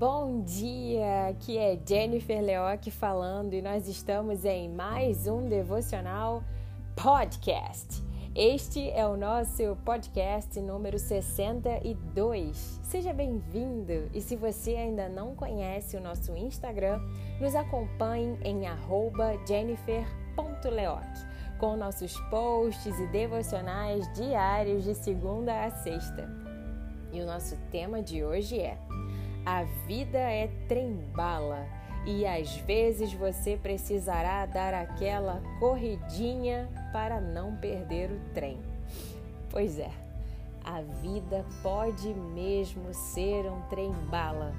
Bom dia, aqui é Jennifer Leoc falando e nós estamos em mais um devocional podcast. Este é o nosso podcast número 62. Seja bem-vindo e se você ainda não conhece o nosso Instagram, nos acompanhe em jennifer.leoc com nossos posts e devocionais diários de segunda a sexta. E o nosso tema de hoje é a vida é trem-bala e às vezes você precisará dar aquela corridinha para não perder o trem. Pois é, a vida pode mesmo ser um trem-bala.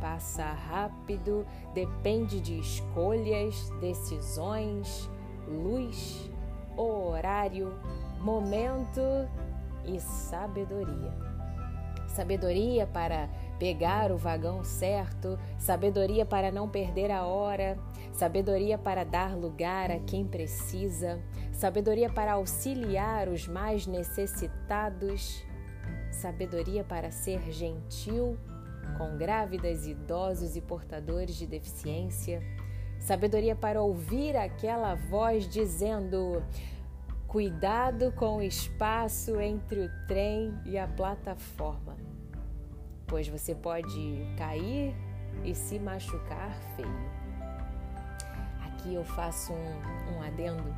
Passa rápido, depende de escolhas, decisões, luz, horário, momento e sabedoria. Sabedoria para pegar o vagão certo, sabedoria para não perder a hora, sabedoria para dar lugar a quem precisa, sabedoria para auxiliar os mais necessitados, sabedoria para ser gentil com grávidas, idosos e portadores de deficiência, sabedoria para ouvir aquela voz dizendo: Cuidado com o espaço entre o trem e a plataforma pois você pode cair e se machucar feio. Aqui eu faço um, um adendo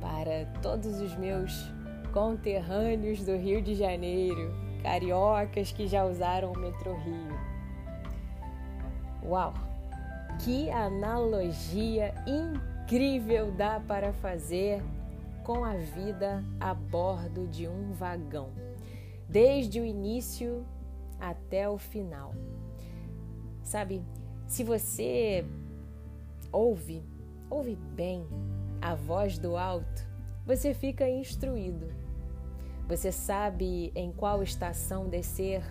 para todos os meus conterrâneos do Rio de Janeiro, cariocas que já usaram o metrô Rio. Uau! Que analogia incrível dá para fazer com a vida a bordo de um vagão. Desde o início até o final. Sabe, se você ouve, ouve bem a voz do alto, você fica instruído. Você sabe em qual estação descer,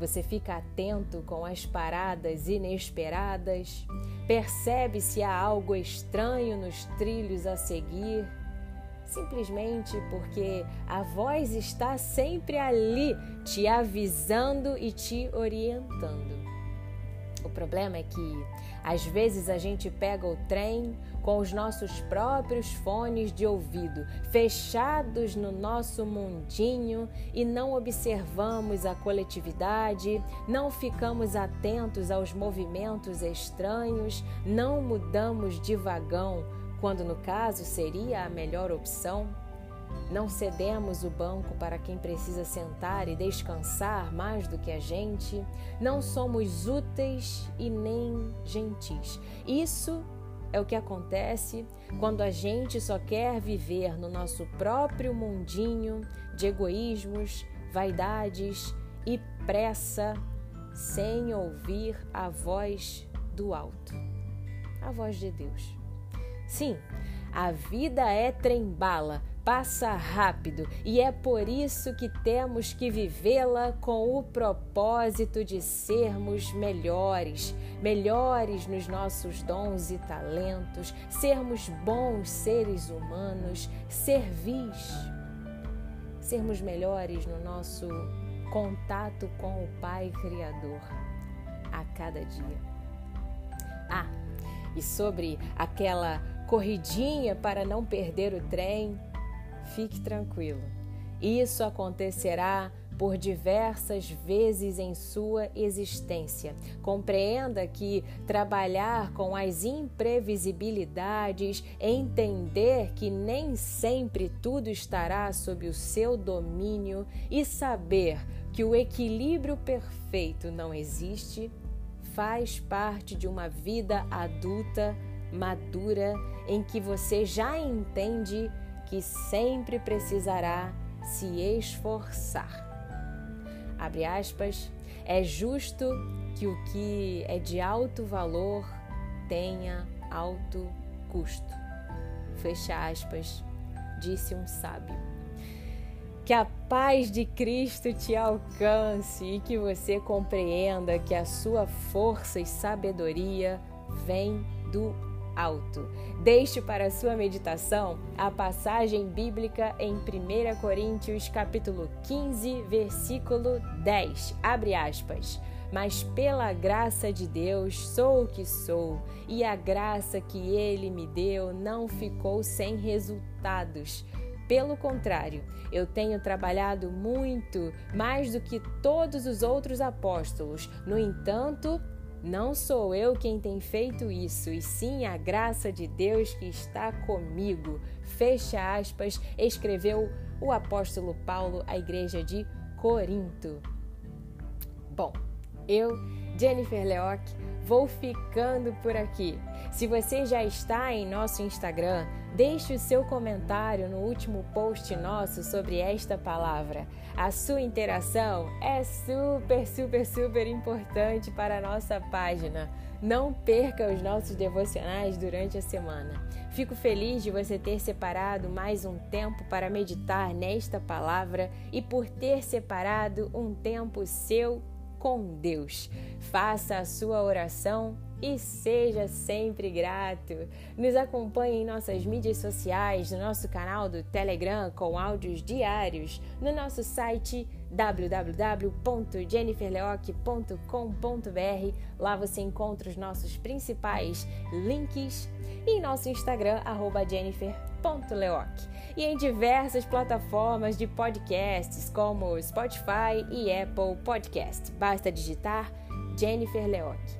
você fica atento com as paradas inesperadas, percebe se há algo estranho nos trilhos a seguir simplesmente porque a voz está sempre ali, te avisando e te orientando. O problema é que às vezes a gente pega o trem com os nossos próprios fones de ouvido, fechados no nosso mundinho e não observamos a coletividade, não ficamos atentos aos movimentos estranhos, não mudamos de vagão quando no caso seria a melhor opção? Não cedemos o banco para quem precisa sentar e descansar mais do que a gente. Não somos úteis e nem gentis. Isso é o que acontece quando a gente só quer viver no nosso próprio mundinho de egoísmos, vaidades e pressa, sem ouvir a voz do alto, a voz de Deus. Sim, a vida é trem-bala, passa rápido. E é por isso que temos que vivê-la com o propósito de sermos melhores, melhores nos nossos dons e talentos, sermos bons seres humanos, servis, sermos melhores no nosso contato com o Pai Criador a cada dia. Ah, e sobre aquela corridinha para não perder o trem, fique tranquilo. Isso acontecerá por diversas vezes em sua existência. Compreenda que trabalhar com as imprevisibilidades, entender que nem sempre tudo estará sob o seu domínio e saber que o equilíbrio perfeito não existe, faz parte de uma vida adulta madura em que você já entende que sempre precisará se esforçar. Abre aspas, é justo que o que é de alto valor tenha alto custo. Fecha aspas, disse um sábio. Que a paz de Cristo te alcance e que você compreenda que a sua força e sabedoria vem do alto. Deixe para sua meditação a passagem bíblica em 1 Coríntios capítulo 15, versículo 10. Abre aspas. Mas pela graça de Deus sou o que sou, e a graça que ele me deu não ficou sem resultados. Pelo contrário, eu tenho trabalhado muito, mais do que todos os outros apóstolos. No entanto, não sou eu quem tem feito isso, e sim a graça de Deus que está comigo. Fecha aspas, escreveu o apóstolo Paulo à igreja de Corinto. Bom, eu, Jennifer Leoc, vou ficando por aqui. Se você já está em nosso Instagram, deixe o seu comentário no último post nosso sobre esta palavra. A sua interação é super, super, super importante para a nossa página. Não perca os nossos devocionais durante a semana. Fico feliz de você ter separado mais um tempo para meditar nesta palavra e por ter separado um tempo seu com Deus. Faça a sua oração e seja sempre grato. Nos acompanhe em nossas mídias sociais, no nosso canal do Telegram com áudios diários, no nosso site www.jenniferleoc.com.br. Lá você encontra os nossos principais links e em nosso Instagram @jennifer.leoc e em diversas plataformas de podcasts como Spotify e Apple Podcast. Basta digitar Jennifer Leoc.